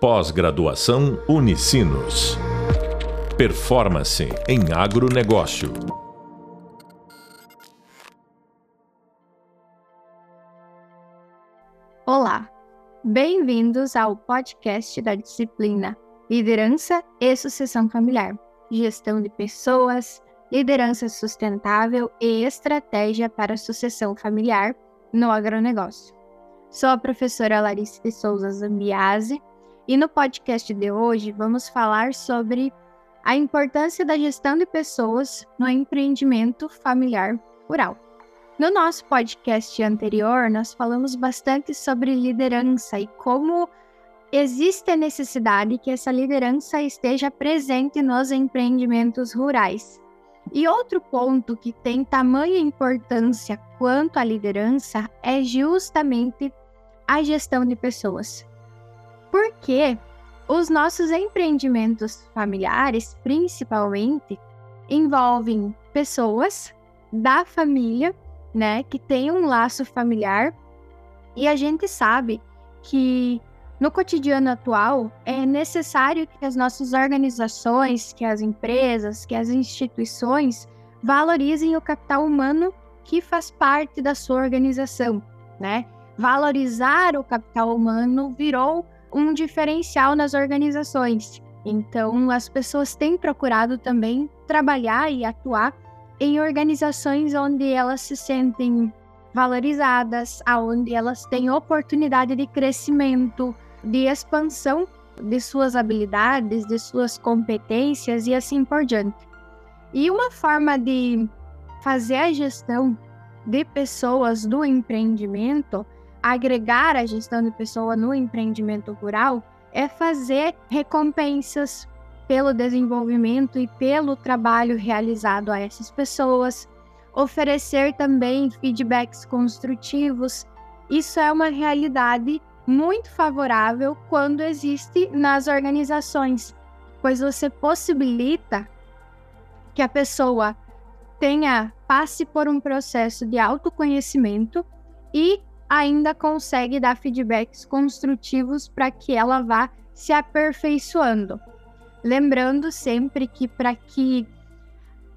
Pós-graduação Unicinos. Performance em agronegócio. Olá, bem-vindos ao podcast da disciplina Liderança e Sucessão Familiar, Gestão de Pessoas, Liderança Sustentável e Estratégia para Sucessão Familiar no Agronegócio. Sou a professora Larissa de Souza Zambiase e no podcast de hoje vamos falar sobre a importância da gestão de pessoas no empreendimento familiar rural. No nosso podcast anterior, nós falamos bastante sobre liderança e como existe a necessidade que essa liderança esteja presente nos empreendimentos rurais. E outro ponto que tem tamanha importância quanto à liderança é justamente a gestão de pessoas porque os nossos empreendimentos familiares, principalmente, envolvem pessoas da família, né, que tem um laço familiar, e a gente sabe que no cotidiano atual é necessário que as nossas organizações, que as empresas, que as instituições valorizem o capital humano que faz parte da sua organização, né? Valorizar o capital humano virou um diferencial nas organizações. Então, as pessoas têm procurado também trabalhar e atuar em organizações onde elas se sentem valorizadas, aonde elas têm oportunidade de crescimento, de expansão de suas habilidades, de suas competências e assim por diante. E uma forma de fazer a gestão de pessoas do empreendimento agregar a gestão de pessoa no empreendimento rural é fazer recompensas pelo desenvolvimento e pelo trabalho realizado a essas pessoas, oferecer também feedbacks construtivos. Isso é uma realidade muito favorável quando existe nas organizações, pois você possibilita que a pessoa tenha passe por um processo de autoconhecimento e ainda consegue dar feedbacks construtivos para que ela vá se aperfeiçoando. Lembrando sempre que para que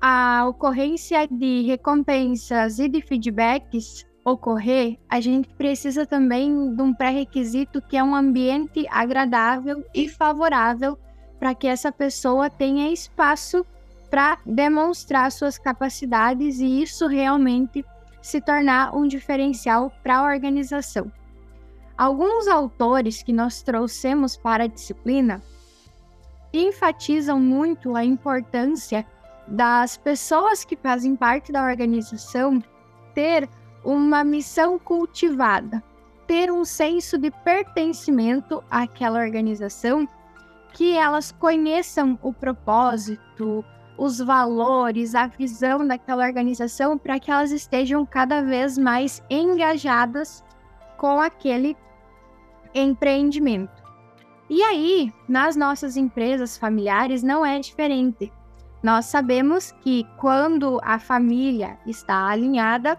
a ocorrência de recompensas e de feedbacks ocorrer, a gente precisa também de um pré-requisito que é um ambiente agradável e favorável para que essa pessoa tenha espaço para demonstrar suas capacidades e isso realmente se tornar um diferencial para a organização. Alguns autores que nós trouxemos para a disciplina enfatizam muito a importância das pessoas que fazem parte da organização ter uma missão cultivada, ter um senso de pertencimento àquela organização, que elas conheçam o propósito, os valores, a visão daquela organização para que elas estejam cada vez mais engajadas com aquele empreendimento. E aí, nas nossas empresas familiares não é diferente. Nós sabemos que quando a família está alinhada,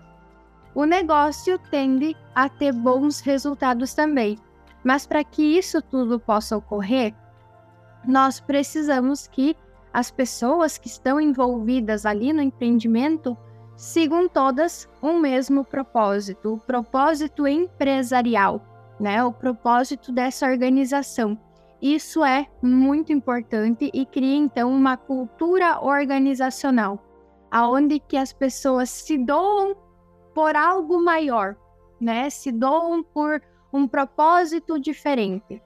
o negócio tende a ter bons resultados também. Mas para que isso tudo possa ocorrer, nós precisamos que as pessoas que estão envolvidas ali no empreendimento sigam todas um mesmo propósito, o propósito empresarial, né? O propósito dessa organização. Isso é muito importante e cria então uma cultura organizacional, aonde que as pessoas se doam por algo maior, né? Se doam por um propósito diferente.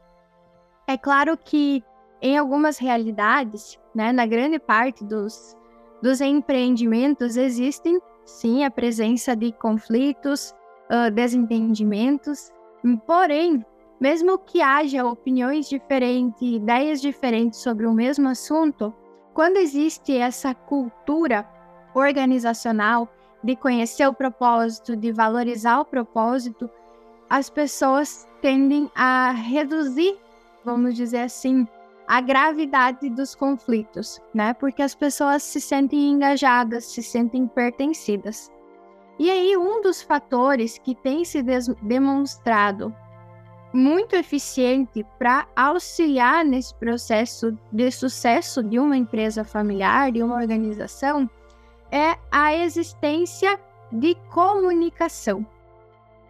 É claro que em algumas realidades, né, na grande parte dos, dos empreendimentos, existem sim a presença de conflitos, uh, desentendimentos, porém, mesmo que haja opiniões diferentes, ideias diferentes sobre o mesmo assunto, quando existe essa cultura organizacional de conhecer o propósito, de valorizar o propósito, as pessoas tendem a reduzir, vamos dizer assim, a gravidade dos conflitos, né? Porque as pessoas se sentem engajadas, se sentem pertencidas. E aí, um dos fatores que tem se demonstrado muito eficiente para auxiliar nesse processo de sucesso de uma empresa familiar, de uma organização, é a existência de comunicação.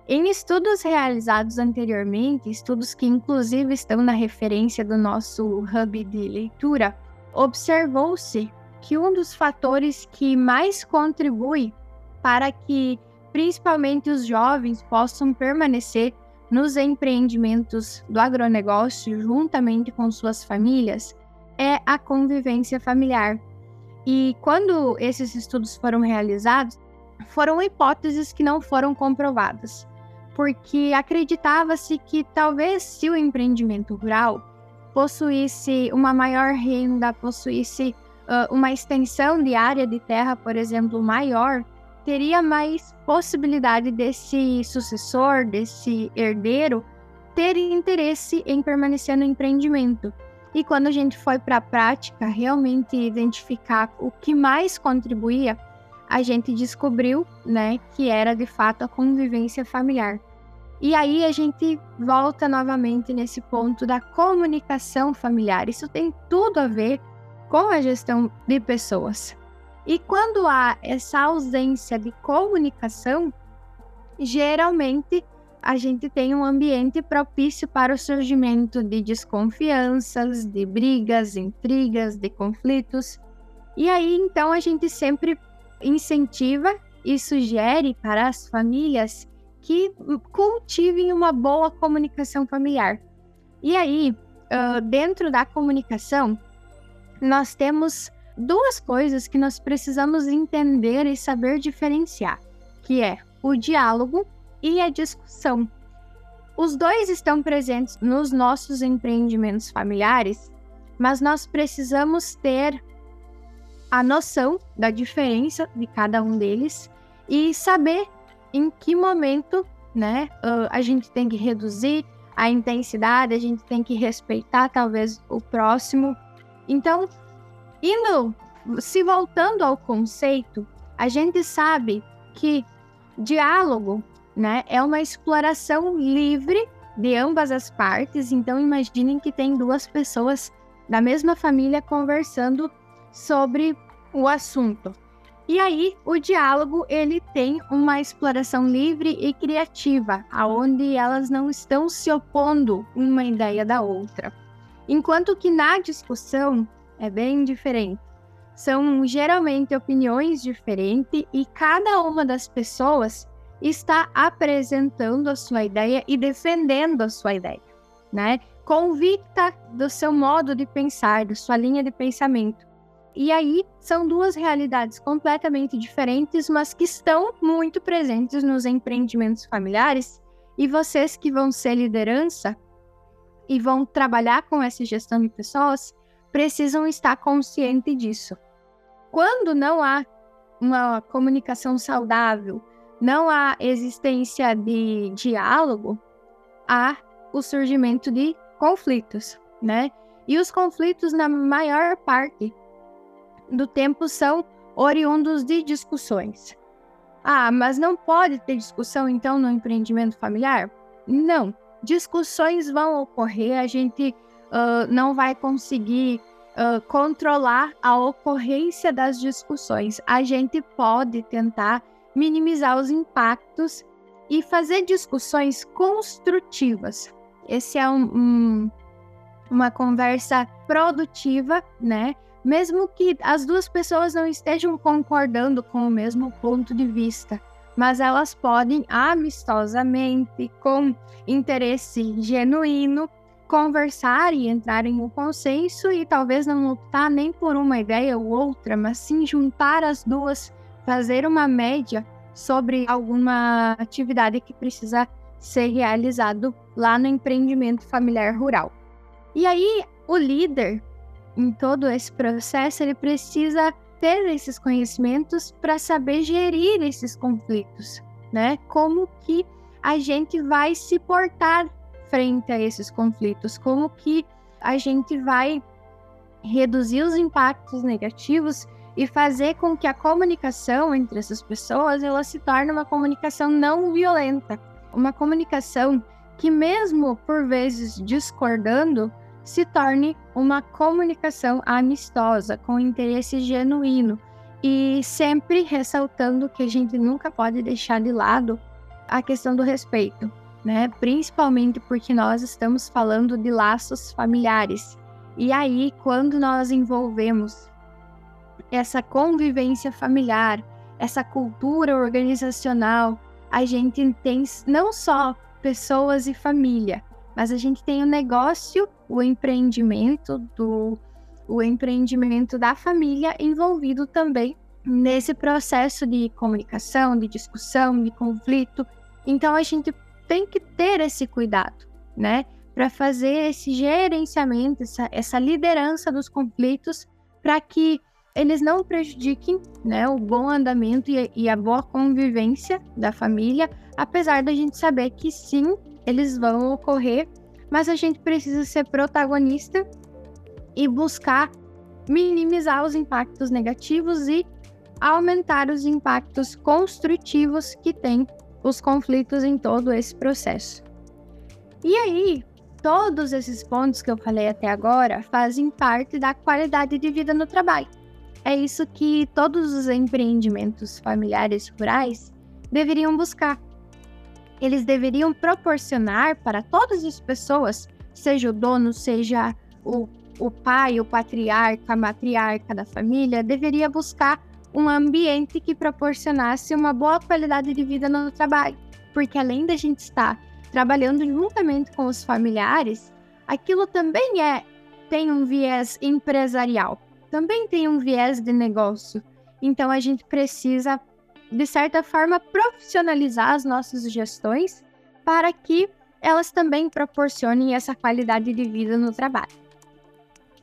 Em estudos realizados anteriormente, estudos que inclusive estão na referência do nosso hub de leitura, observou-se que um dos fatores que mais contribui para que principalmente os jovens possam permanecer nos empreendimentos do agronegócio juntamente com suas famílias é a convivência familiar. E quando esses estudos foram realizados, foram hipóteses que não foram comprovadas, porque acreditava-se que talvez se o empreendimento rural possuísse uma maior renda, possuísse uh, uma extensão de área de terra, por exemplo, maior, teria mais possibilidade desse sucessor, desse herdeiro, ter interesse em permanecer no empreendimento. E quando a gente foi para a prática, realmente identificar o que mais contribuía, a gente descobriu, né, que era de fato a convivência familiar. E aí a gente volta novamente nesse ponto da comunicação familiar. Isso tem tudo a ver com a gestão de pessoas. E quando há essa ausência de comunicação, geralmente a gente tem um ambiente propício para o surgimento de desconfianças, de brigas, intrigas, de conflitos. E aí então a gente sempre incentiva e sugere para as famílias que cultivem uma boa comunicação familiar. E aí, dentro da comunicação, nós temos duas coisas que nós precisamos entender e saber diferenciar, que é o diálogo e a discussão. Os dois estão presentes nos nossos empreendimentos familiares, mas nós precisamos ter a noção da diferença de cada um deles e saber em que momento, né, a gente tem que reduzir a intensidade, a gente tem que respeitar talvez o próximo. Então, Indo, se voltando ao conceito, a gente sabe que diálogo, né, é uma exploração livre de ambas as partes. Então, imaginem que tem duas pessoas da mesma família conversando sobre o assunto. E aí, o diálogo ele tem uma exploração livre e criativa, aonde elas não estão se opondo uma ideia da outra. Enquanto que na discussão é bem diferente. São geralmente opiniões diferentes e cada uma das pessoas está apresentando a sua ideia e defendendo a sua ideia, né? Convicta do seu modo de pensar, da sua linha de pensamento. E aí são duas realidades completamente diferentes, mas que estão muito presentes nos empreendimentos familiares. E vocês que vão ser liderança e vão trabalhar com essa gestão de pessoas, precisam estar conscientes disso. Quando não há uma comunicação saudável, não há existência de diálogo, há o surgimento de conflitos, né? E os conflitos, na maior parte do tempo, são oriundos de discussões. Ah, mas não pode ter discussão então no empreendimento familiar? Não. Discussões vão ocorrer, a gente uh, não vai conseguir uh, controlar a ocorrência das discussões. A gente pode tentar minimizar os impactos e fazer discussões construtivas. Esse é um, um, uma conversa produtiva, né? Mesmo que as duas pessoas não estejam concordando com o mesmo ponto de vista, mas elas podem amistosamente, com interesse genuíno, conversar e entrar em um consenso e talvez não optar nem por uma ideia ou outra, mas sim juntar as duas, fazer uma média sobre alguma atividade que precisa ser realizado lá no empreendimento familiar rural. E aí o líder em todo esse processo ele precisa ter esses conhecimentos para saber gerir esses conflitos, né? Como que a gente vai se portar frente a esses conflitos, como que a gente vai reduzir os impactos negativos e fazer com que a comunicação entre essas pessoas ela se torne uma comunicação não violenta, uma comunicação que, mesmo por vezes discordando, se torne uma comunicação amistosa, com interesse genuíno e sempre ressaltando que a gente nunca pode deixar de lado a questão do respeito, né? Principalmente porque nós estamos falando de laços familiares. E aí, quando nós envolvemos essa convivência familiar, essa cultura organizacional, a gente tem não só pessoas e família, mas a gente tem o negócio, o empreendimento do o empreendimento da família envolvido também nesse processo de comunicação, de discussão, de conflito. Então a gente tem que ter esse cuidado, né, para fazer esse gerenciamento, essa, essa liderança dos conflitos, para que eles não prejudiquem né, o bom andamento e, e a boa convivência da família, apesar da gente saber que sim, eles vão ocorrer, mas a gente precisa ser protagonista e buscar minimizar os impactos negativos e aumentar os impactos construtivos que tem os conflitos em todo esse processo. E aí, todos esses pontos que eu falei até agora fazem parte da qualidade de vida no trabalho. É isso que todos os empreendimentos familiares rurais deveriam buscar. Eles deveriam proporcionar para todas as pessoas, seja o dono, seja o, o pai, o patriarca, a matriarca da família, deveria buscar um ambiente que proporcionasse uma boa qualidade de vida no trabalho. Porque além da gente estar trabalhando juntamente com os familiares, aquilo também é tem um viés empresarial também tem um viés de negócio. Então a gente precisa, de certa forma, profissionalizar as nossas gestões para que elas também proporcionem essa qualidade de vida no trabalho.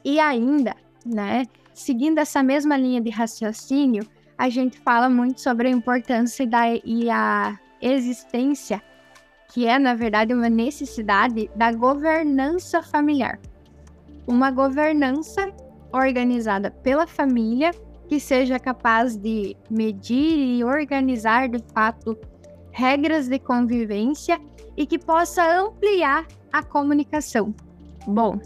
E ainda, né, seguindo essa mesma linha de raciocínio, a gente fala muito sobre a importância da, e a existência, que é, na verdade, uma necessidade da governança familiar. Uma governança organizada pela família, que seja capaz de medir e organizar de fato regras de convivência e que possa ampliar a comunicação. Bom,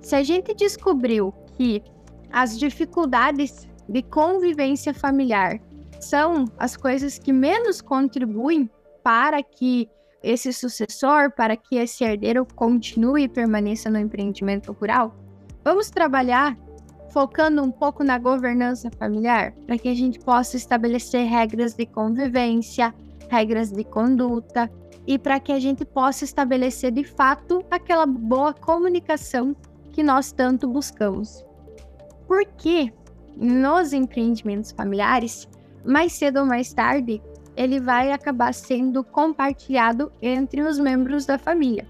se a gente descobriu que as dificuldades de convivência familiar são as coisas que menos contribuem para que esse sucessor, para que esse herdeiro continue e permaneça no empreendimento rural, vamos trabalhar focando um pouco na governança familiar, para que a gente possa estabelecer regras de convivência, regras de conduta e para que a gente possa estabelecer de fato aquela boa comunicação que nós tanto buscamos. Porque nos empreendimentos familiares, mais cedo ou mais tarde, ele vai acabar sendo compartilhado entre os membros da família.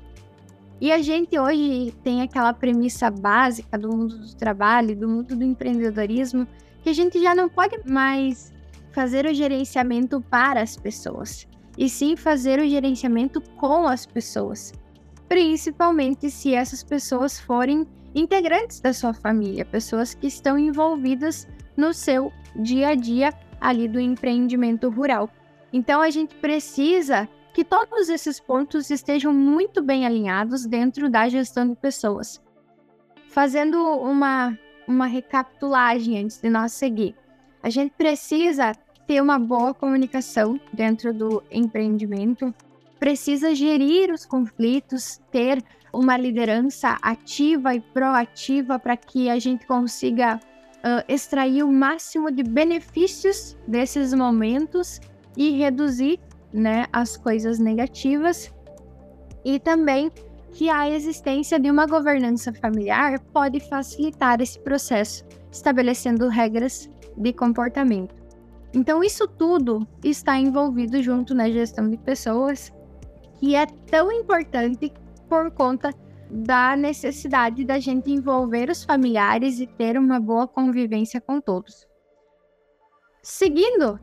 E a gente hoje tem aquela premissa básica do mundo do trabalho, do mundo do empreendedorismo, que a gente já não pode mais fazer o gerenciamento para as pessoas, e sim fazer o gerenciamento com as pessoas, principalmente se essas pessoas forem integrantes da sua família, pessoas que estão envolvidas no seu dia a dia ali do empreendimento rural. Então a gente precisa que todos esses pontos estejam muito bem alinhados dentro da gestão de pessoas. Fazendo uma, uma recapitulagem antes de nós seguir, a gente precisa ter uma boa comunicação dentro do empreendimento, precisa gerir os conflitos, ter uma liderança ativa e proativa para que a gente consiga uh, extrair o máximo de benefícios desses momentos e reduzir né, as coisas negativas e também que a existência de uma governança familiar pode facilitar esse processo, estabelecendo regras de comportamento. Então, isso tudo está envolvido junto na gestão de pessoas, que é tão importante por conta da necessidade da gente envolver os familiares e ter uma boa convivência com todos. Seguindo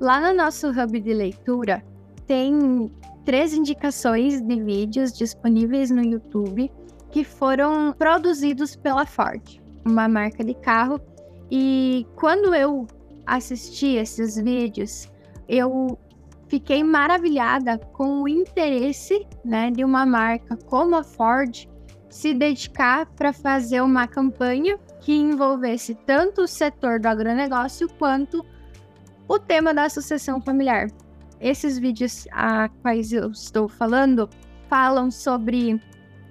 Lá no nosso hub de leitura tem três indicações de vídeos disponíveis no YouTube que foram produzidos pela Ford, uma marca de carro. E quando eu assisti esses vídeos, eu fiquei maravilhada com o interesse né, de uma marca como a Ford se dedicar para fazer uma campanha que envolvesse tanto o setor do agronegócio quanto o tema da sucessão familiar. Esses vídeos a quais eu estou falando falam sobre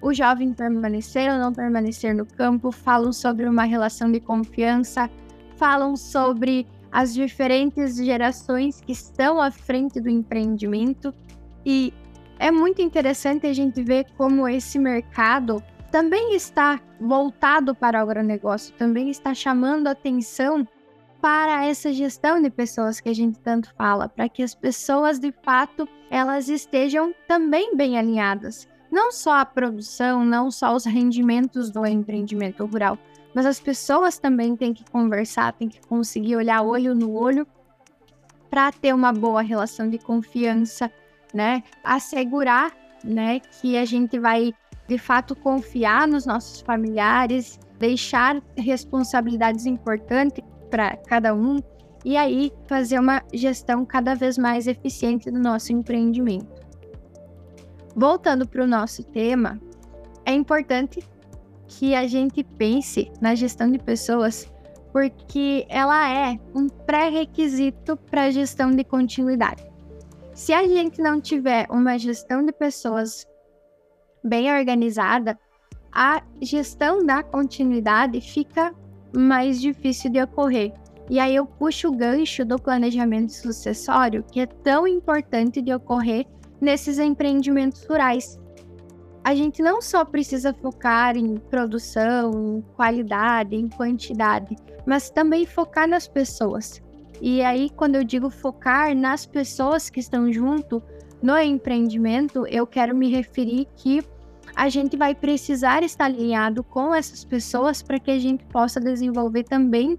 o jovem permanecer ou não permanecer no campo, falam sobre uma relação de confiança, falam sobre as diferentes gerações que estão à frente do empreendimento e é muito interessante a gente ver como esse mercado também está voltado para o agronegócio, também está chamando atenção para essa gestão de pessoas que a gente tanto fala, para que as pessoas de fato elas estejam também bem alinhadas. Não só a produção, não só os rendimentos do empreendimento rural, mas as pessoas também têm que conversar, têm que conseguir olhar olho no olho para ter uma boa relação de confiança, né? Assegurar, né, que a gente vai de fato confiar nos nossos familiares, deixar responsabilidades importantes para cada um e aí fazer uma gestão cada vez mais eficiente do nosso empreendimento. Voltando para o nosso tema, é importante que a gente pense na gestão de pessoas, porque ela é um pré-requisito para a gestão de continuidade. Se a gente não tiver uma gestão de pessoas bem organizada, a gestão da continuidade fica mais difícil de ocorrer. E aí eu puxo o gancho do planejamento sucessório, que é tão importante de ocorrer nesses empreendimentos rurais, a gente não só precisa focar em produção, em qualidade, em quantidade, mas também focar nas pessoas. E aí, quando eu digo focar nas pessoas que estão junto no empreendimento, eu quero me referir que a gente vai precisar estar alinhado com essas pessoas para que a gente possa desenvolver também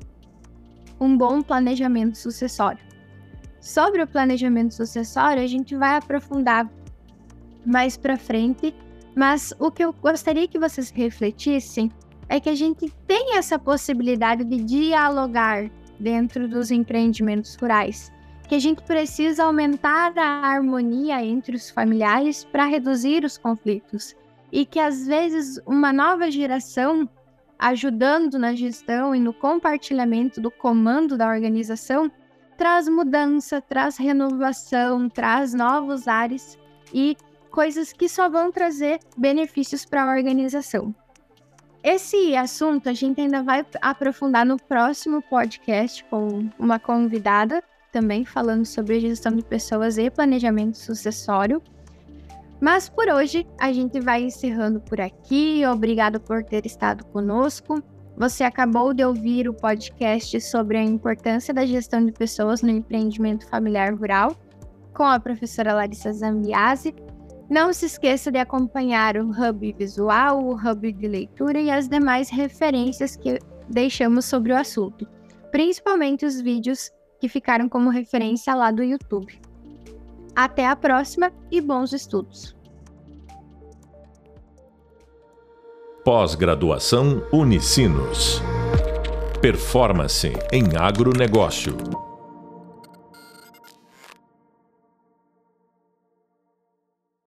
um bom planejamento sucessório. Sobre o planejamento sucessório, a gente vai aprofundar mais para frente mas o que eu gostaria que vocês refletissem é que a gente tem essa possibilidade de dialogar dentro dos empreendimentos rurais, que a gente precisa aumentar a harmonia entre os familiares para reduzir os conflitos e que às vezes uma nova geração ajudando na gestão e no compartilhamento do comando da organização traz mudança, traz renovação, traz novos ares e coisas que só vão trazer benefícios para a organização. Esse assunto a gente ainda vai aprofundar no próximo podcast com uma convidada, também falando sobre gestão de pessoas e planejamento sucessório. Mas por hoje a gente vai encerrando por aqui. Obrigado por ter estado conosco. Você acabou de ouvir o podcast sobre a importância da gestão de pessoas no empreendimento familiar rural com a professora Larissa Zambiase, não se esqueça de acompanhar o Hub Visual, o Hub de Leitura e as demais referências que deixamos sobre o assunto, principalmente os vídeos que ficaram como referência lá do YouTube. Até a próxima e bons estudos! Pós-graduação Unicinos. Performance em agronegócio.